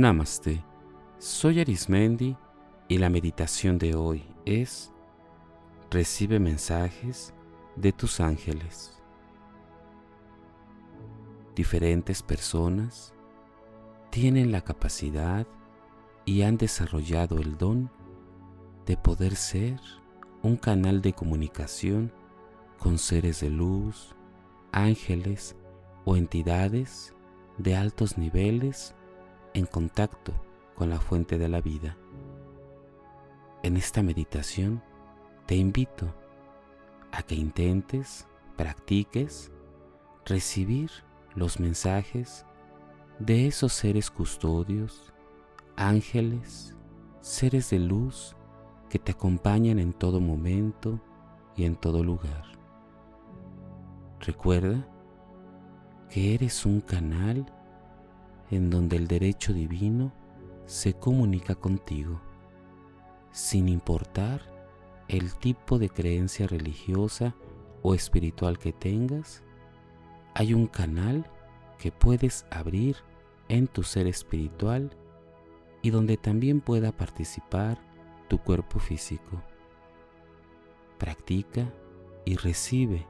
Namaste. Soy Arismendi y la meditación de hoy es Recibe mensajes de tus ángeles. Diferentes personas tienen la capacidad y han desarrollado el don de poder ser un canal de comunicación con seres de luz, ángeles o entidades de altos niveles en contacto con la fuente de la vida. En esta meditación te invito a que intentes, practiques, recibir los mensajes de esos seres custodios, ángeles, seres de luz que te acompañan en todo momento y en todo lugar. Recuerda que eres un canal en donde el derecho divino se comunica contigo, sin importar el tipo de creencia religiosa o espiritual que tengas, hay un canal que puedes abrir en tu ser espiritual y donde también pueda participar tu cuerpo físico. Practica y recibe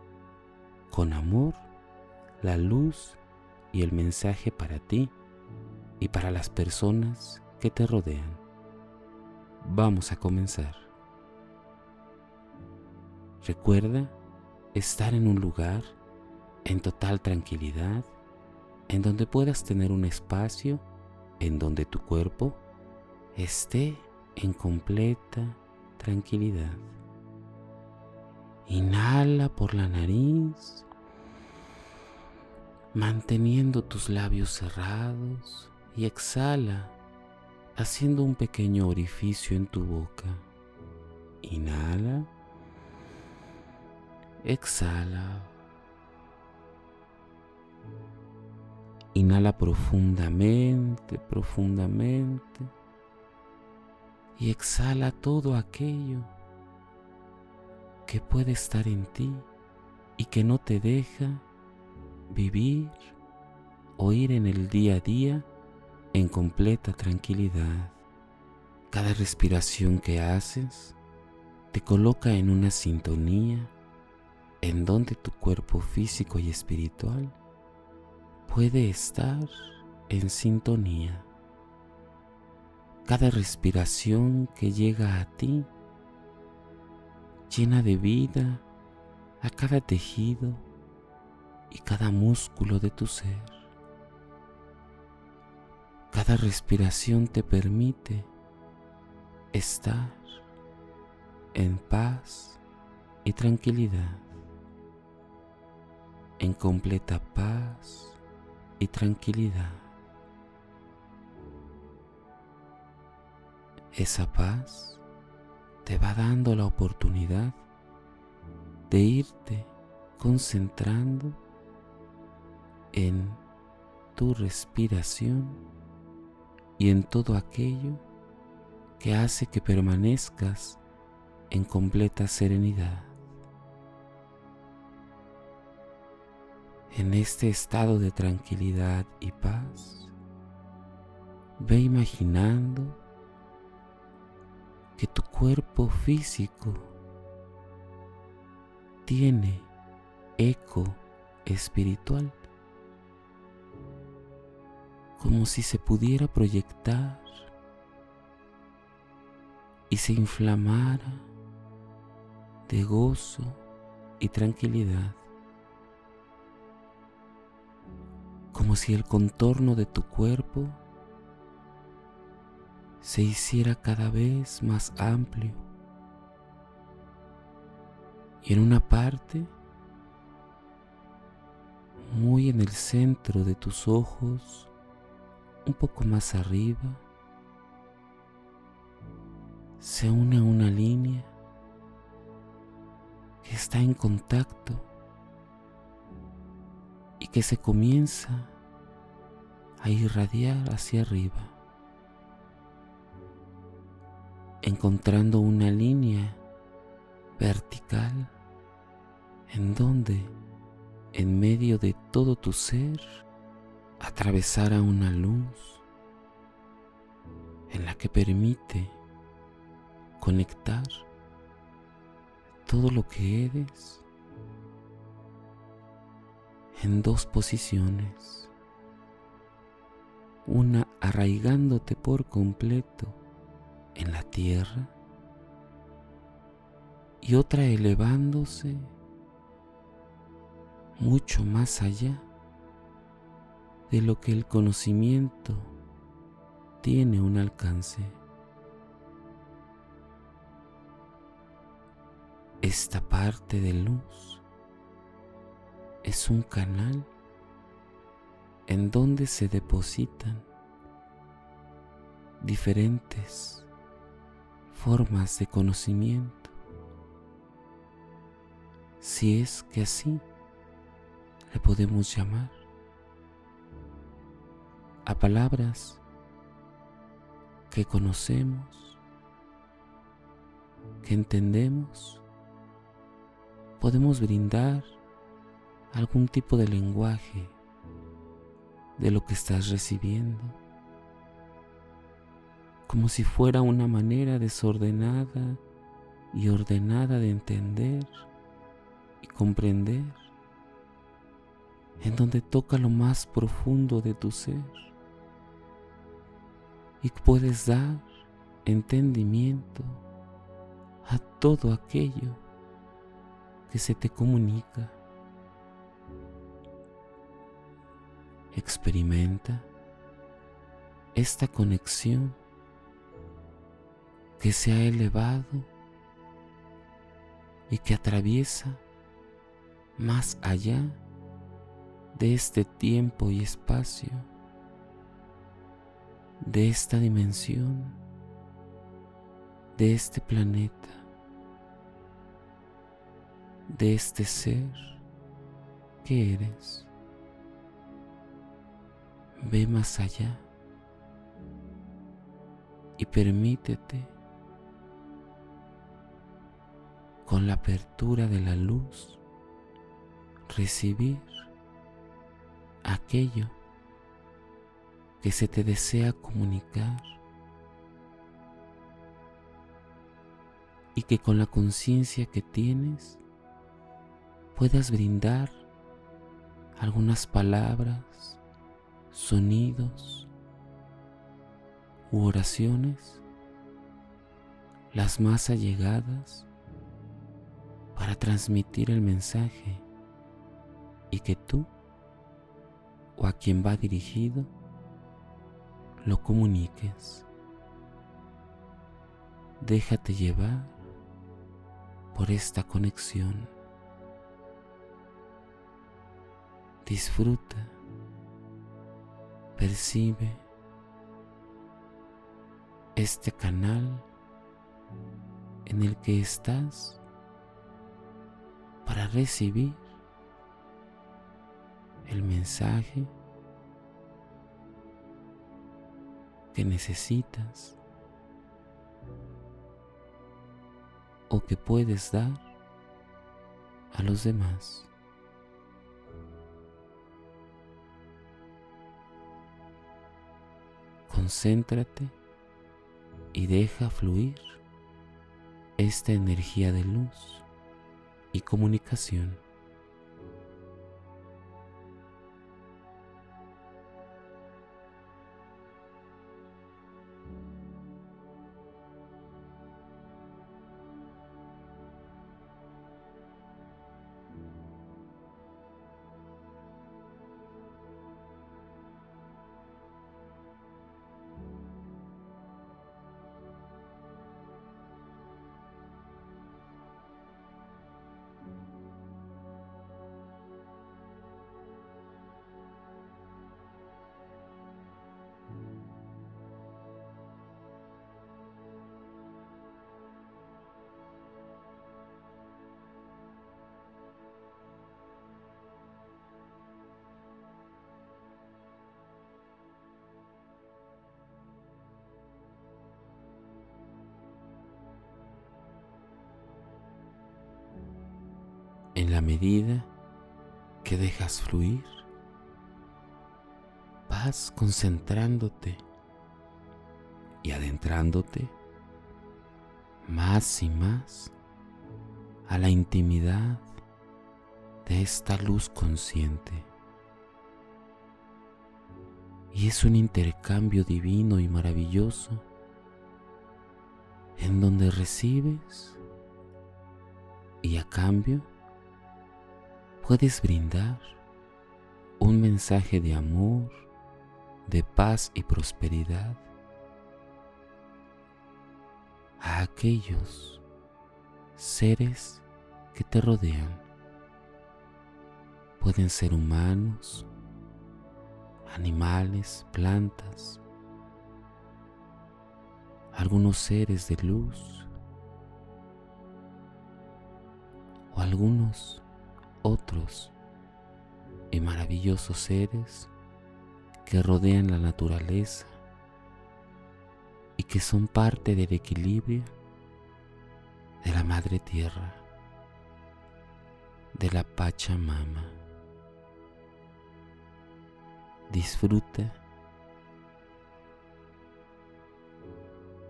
con amor la luz y el mensaje para ti y para las personas que te rodean. Vamos a comenzar. Recuerda estar en un lugar en total tranquilidad, en donde puedas tener un espacio en donde tu cuerpo esté en completa tranquilidad. Inhala por la nariz, manteniendo tus labios cerrados y exhala haciendo un pequeño orificio en tu boca. Inhala. Exhala. Inhala profundamente, profundamente. Y exhala todo aquello que puede estar en ti y que no te deja vivir o ir en el día a día en completa tranquilidad. Cada respiración que haces te coloca en una sintonía en donde tu cuerpo físico y espiritual puede estar en sintonía. Cada respiración que llega a ti llena de vida a cada tejido y cada músculo de tu ser. Cada respiración te permite estar en paz y tranquilidad, en completa paz y tranquilidad. Esa paz te va dando la oportunidad de irte concentrando en tu respiración y en todo aquello que hace que permanezcas en completa serenidad. En este estado de tranquilidad y paz, ve imaginando que tu cuerpo físico tiene eco espiritual como si se pudiera proyectar y se inflamara de gozo y tranquilidad, como si el contorno de tu cuerpo se hiciera cada vez más amplio. Y en una parte muy en el centro de tus ojos un poco más arriba, se une a una línea que está en contacto y que se comienza a irradiar hacia arriba, encontrando una línea vertical en donde en medio de todo tu ser atravesara una luz en la que permite conectar todo lo que eres en dos posiciones. Una arraigándote por completo en la tierra y otra elevándose mucho más allá de lo que el conocimiento tiene un alcance. Esta parte de luz es un canal en donde se depositan diferentes formas de conocimiento, si es que así le podemos llamar a palabras que conocemos, que entendemos, podemos brindar algún tipo de lenguaje de lo que estás recibiendo, como si fuera una manera desordenada y ordenada de entender y comprender, en donde toca lo más profundo de tu ser y puedes dar entendimiento a todo aquello que se te comunica. Experimenta esta conexión que se ha elevado y que atraviesa más allá de este tiempo y espacio de esta dimensión, de este planeta, de este ser que eres. Ve más allá y permítete con la apertura de la luz recibir aquello que se te desea comunicar y que con la conciencia que tienes puedas brindar algunas palabras, sonidos u oraciones, las más allegadas, para transmitir el mensaje y que tú o a quien va dirigido lo comuniques. Déjate llevar por esta conexión. Disfruta, percibe este canal en el que estás para recibir el mensaje que necesitas o que puedes dar a los demás. Concéntrate y deja fluir esta energía de luz y comunicación. En la medida que dejas fluir, vas concentrándote y adentrándote más y más a la intimidad de esta luz consciente. Y es un intercambio divino y maravilloso en donde recibes y a cambio puedes brindar un mensaje de amor, de paz y prosperidad a aquellos seres que te rodean. Pueden ser humanos, animales, plantas, algunos seres de luz o algunos otros y maravillosos seres que rodean la naturaleza y que son parte del equilibrio de la Madre Tierra, de la Pachamama. Disfruta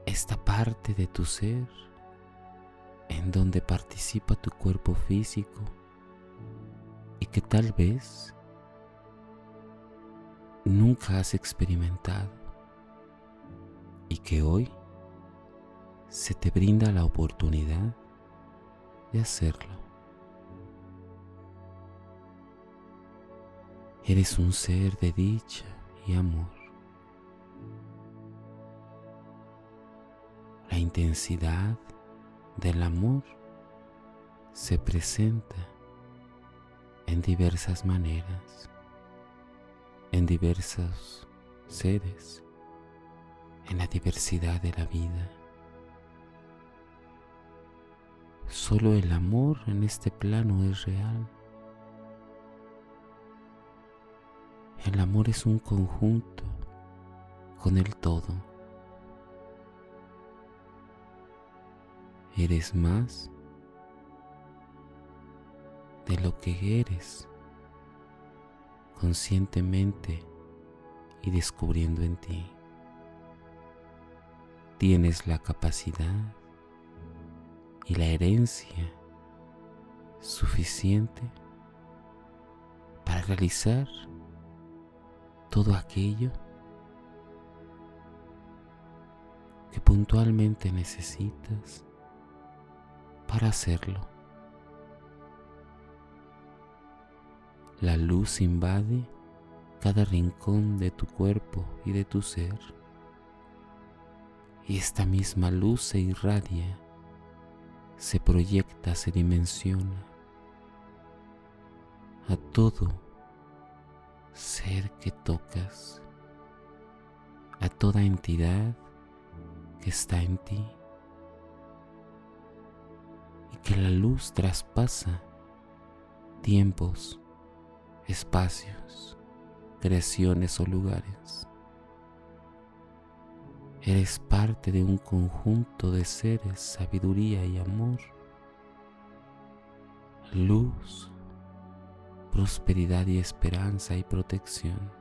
esta parte de tu ser en donde participa tu cuerpo físico y que tal vez nunca has experimentado y que hoy se te brinda la oportunidad de hacerlo. Eres un ser de dicha y amor. La intensidad del amor se presenta en diversas maneras, en diversos seres, en la diversidad de la vida. Solo el amor en este plano es real. El amor es un conjunto con el todo. Eres más de lo que eres conscientemente y descubriendo en ti. Tienes la capacidad y la herencia suficiente para realizar todo aquello que puntualmente necesitas para hacerlo. La luz invade cada rincón de tu cuerpo y de tu ser. Y esta misma luz se irradia, se proyecta, se dimensiona a todo ser que tocas, a toda entidad que está en ti. Y que la luz traspasa tiempos, espacios, creaciones o lugares. Eres parte de un conjunto de seres, sabiduría y amor, luz, prosperidad y esperanza y protección.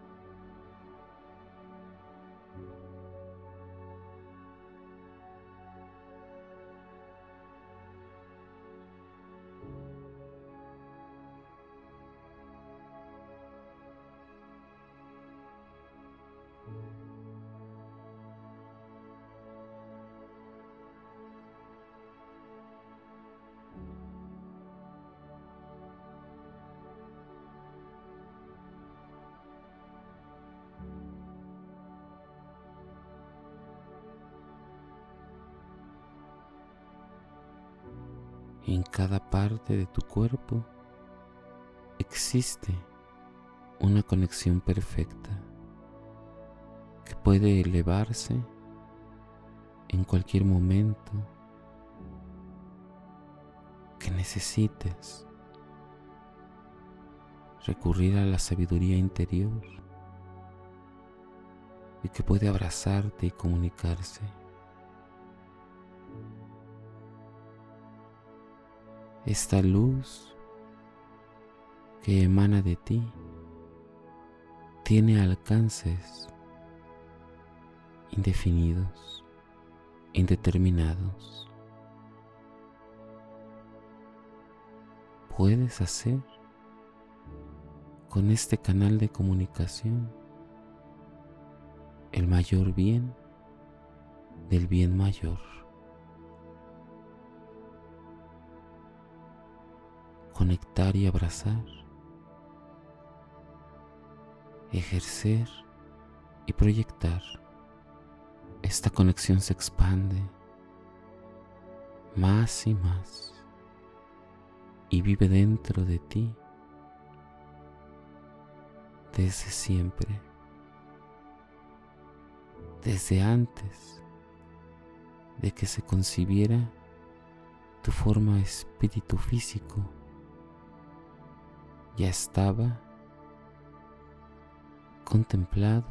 En cada parte de tu cuerpo existe una conexión perfecta que puede elevarse en cualquier momento que necesites recurrir a la sabiduría interior y que puede abrazarte y comunicarse. Esta luz que emana de ti tiene alcances indefinidos, indeterminados. Puedes hacer con este canal de comunicación el mayor bien del bien mayor. Conectar y abrazar. Ejercer y proyectar. Esta conexión se expande más y más y vive dentro de ti desde siempre, desde antes de que se concibiera tu forma espíritu físico, ya estaba contemplado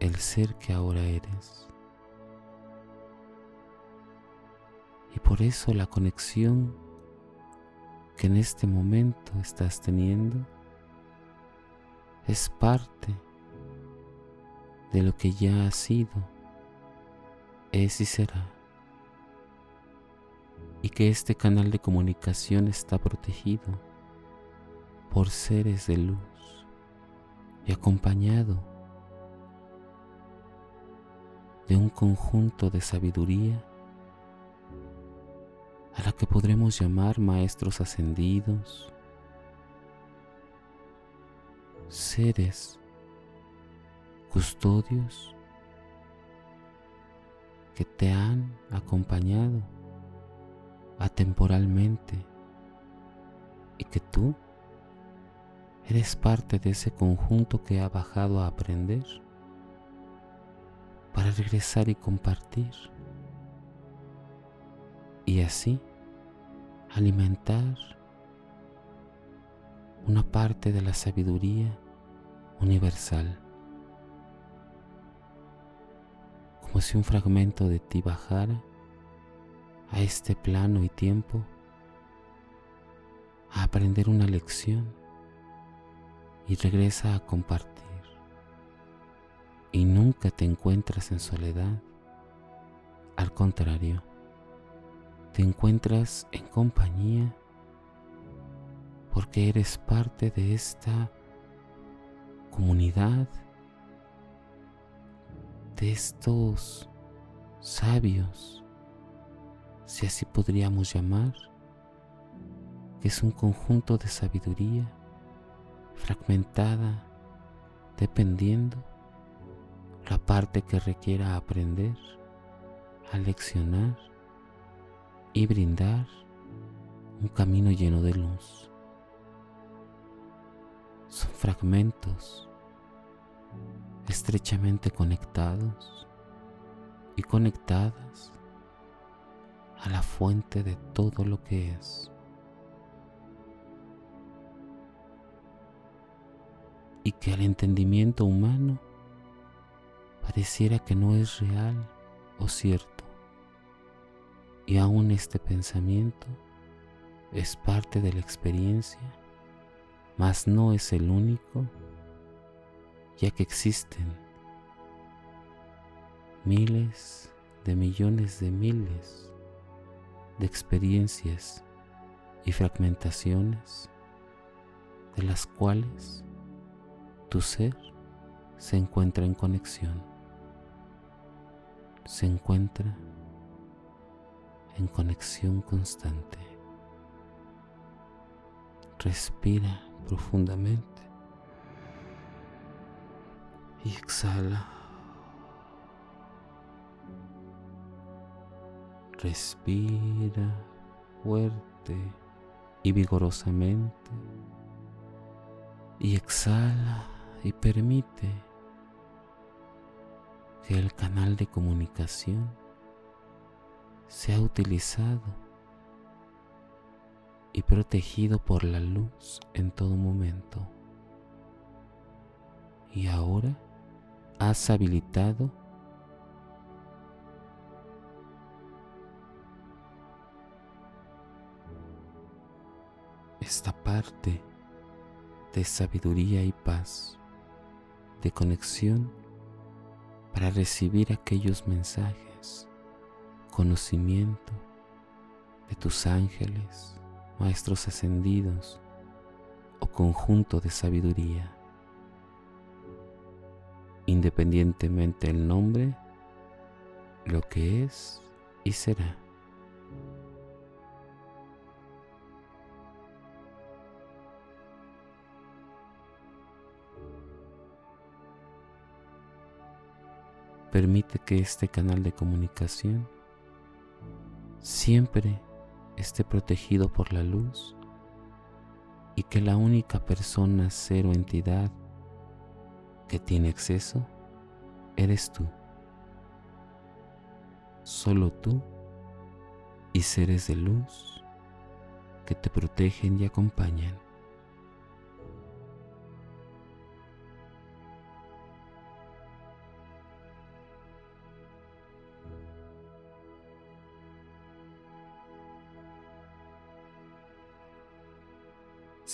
el ser que ahora eres. Y por eso la conexión que en este momento estás teniendo es parte de lo que ya ha sido, es y será. Y que este canal de comunicación está protegido por seres de luz y acompañado de un conjunto de sabiduría a la que podremos llamar maestros ascendidos, seres custodios que te han acompañado atemporalmente y que tú eres parte de ese conjunto que ha bajado a aprender para regresar y compartir. Y así alimentar una parte de la sabiduría universal, como si un fragmento de ti bajara a este plano y tiempo a aprender una lección y regresa a compartir. Y nunca te encuentras en soledad, al contrario, te encuentras en compañía porque eres parte de esta comunidad, de estos sabios, si así podríamos llamar, que es un conjunto de sabiduría fragmentada dependiendo la parte que requiera aprender, aleccionar y brindar un camino lleno de luz. Son fragmentos estrechamente conectados y conectadas a la fuente de todo lo que es. Y que al entendimiento humano pareciera que no es real o cierto. Y aún este pensamiento es parte de la experiencia, mas no es el único, ya que existen miles de millones de miles de experiencias y fragmentaciones de las cuales tu ser se encuentra en conexión, se encuentra en conexión constante. Respira profundamente y exhala. Respira fuerte y vigorosamente y exhala y permite que el canal de comunicación se ha utilizado y protegido por la luz en todo momento. Y ahora has habilitado esta parte de sabiduría y paz, de conexión para recibir aquellos mensajes, conocimiento de tus ángeles, maestros ascendidos o conjunto de sabiduría. Independientemente del nombre, lo que es y será. Permite que este canal de comunicación siempre esté protegido por la luz y que la única persona, ser o entidad que tiene acceso eres tú. Solo tú y seres de luz que te protegen y acompañan.